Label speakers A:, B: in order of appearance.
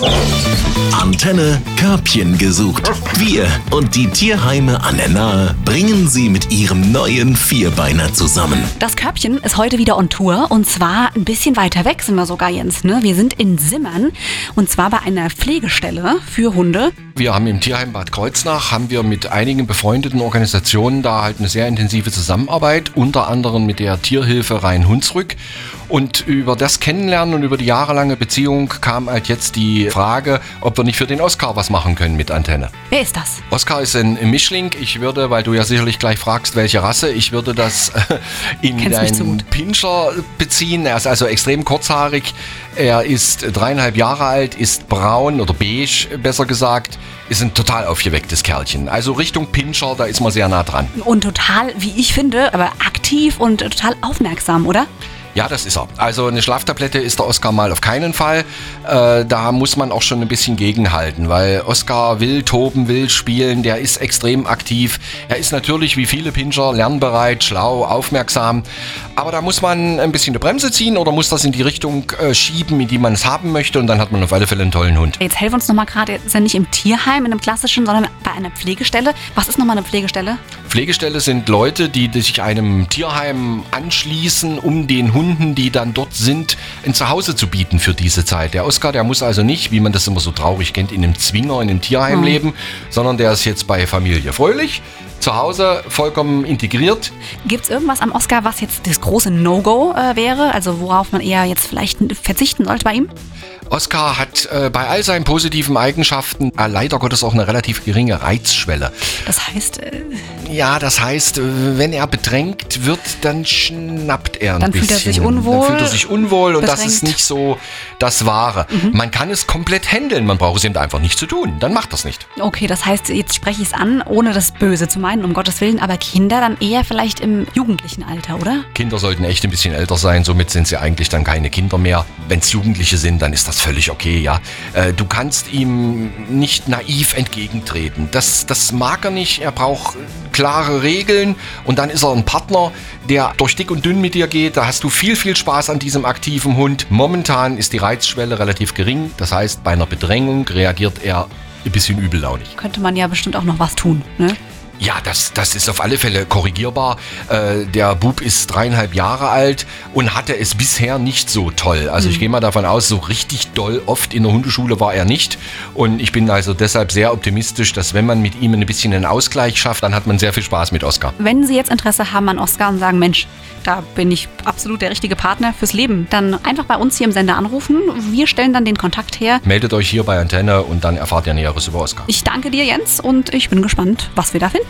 A: Thank you. Antenne Körbchen gesucht. Wir und die Tierheime an der Nahe bringen sie mit ihrem neuen Vierbeiner zusammen.
B: Das Körbchen ist heute wieder on Tour und zwar ein bisschen weiter weg sind wir sogar, Jens. Ne? Wir sind in Simmern und zwar bei einer Pflegestelle für Hunde.
C: Wir haben im Tierheim Bad Kreuznach haben wir mit einigen befreundeten Organisationen da halt eine sehr intensive Zusammenarbeit, unter anderem mit der Tierhilfe Rhein-Hunsrück. Und über das Kennenlernen und über die jahrelange Beziehung kam halt jetzt die Frage, ob wir nicht für den Oscar was machen können mit Antenne.
B: Wer ist das?
C: Oscar ist ein Mischling. Ich würde, weil du ja sicherlich gleich fragst, welche Rasse, ich würde das äh, in
B: Kennst mich zu
C: einen
B: gut.
C: Pinscher beziehen. Er ist also extrem kurzhaarig. Er ist dreieinhalb Jahre alt, ist braun oder beige, besser gesagt. Ist ein total aufgewecktes Kerlchen. Also Richtung Pinscher, da ist man sehr nah dran.
B: Und total, wie ich finde, aber aktiv und total aufmerksam, oder?
C: Ja, das ist er. Also eine Schlaftablette ist der Oscar mal auf keinen Fall. Äh, da muss man auch schon ein bisschen gegenhalten, weil Oscar will toben, will spielen, der ist extrem aktiv. Er ist natürlich wie viele Pinscher lernbereit, schlau, aufmerksam. Aber da muss man ein bisschen die Bremse ziehen oder muss das in die Richtung äh, schieben, in die man es haben möchte und dann hat man auf alle Fälle einen tollen Hund.
B: Jetzt helfen uns nochmal gerade, jetzt ist ja nicht im Tierheim, in einem klassischen, sondern bei einer Pflegestelle. Was ist nochmal eine Pflegestelle?
C: Pflegestelle sind Leute, die, die sich einem Tierheim anschließen, um den Hunden, die dann dort sind, ein Zuhause zu bieten für diese Zeit. Der Oscar, der muss also nicht, wie man das immer so traurig kennt, in einem Zwinger, in einem Tierheim
B: Mhm.
C: leben, sondern der ist jetzt bei Familie Fröhlich, zu Hause vollkommen integriert.
B: Gibt es irgendwas am Oscar, was jetzt das große No-Go äh, wäre? Also worauf man eher jetzt vielleicht verzichten sollte bei ihm?
C: Oscar hat äh, bei all seinen positiven Eigenschaften äh, leider Gottes auch eine relativ geringe Reizschwelle.
B: Das heißt, äh,
C: Ja, das heißt, äh, wenn er bedrängt wird, dann schnappt er ein
B: Dann
C: bisschen.
B: fühlt er sich unwohl,
C: Dann fühlt er sich unwohl und das ist
B: bedrängt.
C: nicht so das Wahre.
B: Mhm.
C: Man kann es komplett handeln, man braucht es eben einfach nicht zu tun. Dann macht das nicht.
B: okay, das heißt, jetzt spreche ich es an, ohne das Böse zu meinen, um Gottes Willen, aber Kinder dann eher vielleicht im jugendlichen Alter, oder?
C: Kinder sollten echt ein bisschen älter sein, somit sind sie eigentlich dann keine Kinder mehr. Wenn es Jugendliche sind, dann ist das völlig okay, ja. Äh, du kannst ihm nicht naiv entgegentreten. Das, das mag er nicht. Er braucht klare Regeln und dann ist er ein Partner, der durch dick und dünn mit dir geht. Da hast du viel, viel Spaß an diesem aktiven Hund. Momentan ist die Reizschwelle relativ gering. Das heißt, bei einer Bedrängung reagiert er ein bisschen übellaunig.
B: Könnte man ja bestimmt auch noch was tun, ne?
C: Ja, das, das ist auf alle Fälle korrigierbar. Äh, der Bub ist dreieinhalb Jahre alt und hatte es bisher nicht so toll. Also ich gehe mal davon aus, so richtig doll oft in der Hundeschule war er nicht. Und ich bin also deshalb sehr optimistisch, dass wenn man mit ihm ein bisschen einen Ausgleich schafft, dann hat man sehr viel Spaß mit Oscar.
B: Wenn Sie jetzt Interesse haben an Oscar und sagen, Mensch, da bin ich absolut der richtige Partner fürs Leben, dann einfach bei uns hier im Sender anrufen. Wir stellen dann den Kontakt her.
C: Meldet euch hier bei Antenne und dann erfahrt ihr Näheres über Oscar.
B: Ich danke dir, Jens, und ich bin gespannt, was wir da finden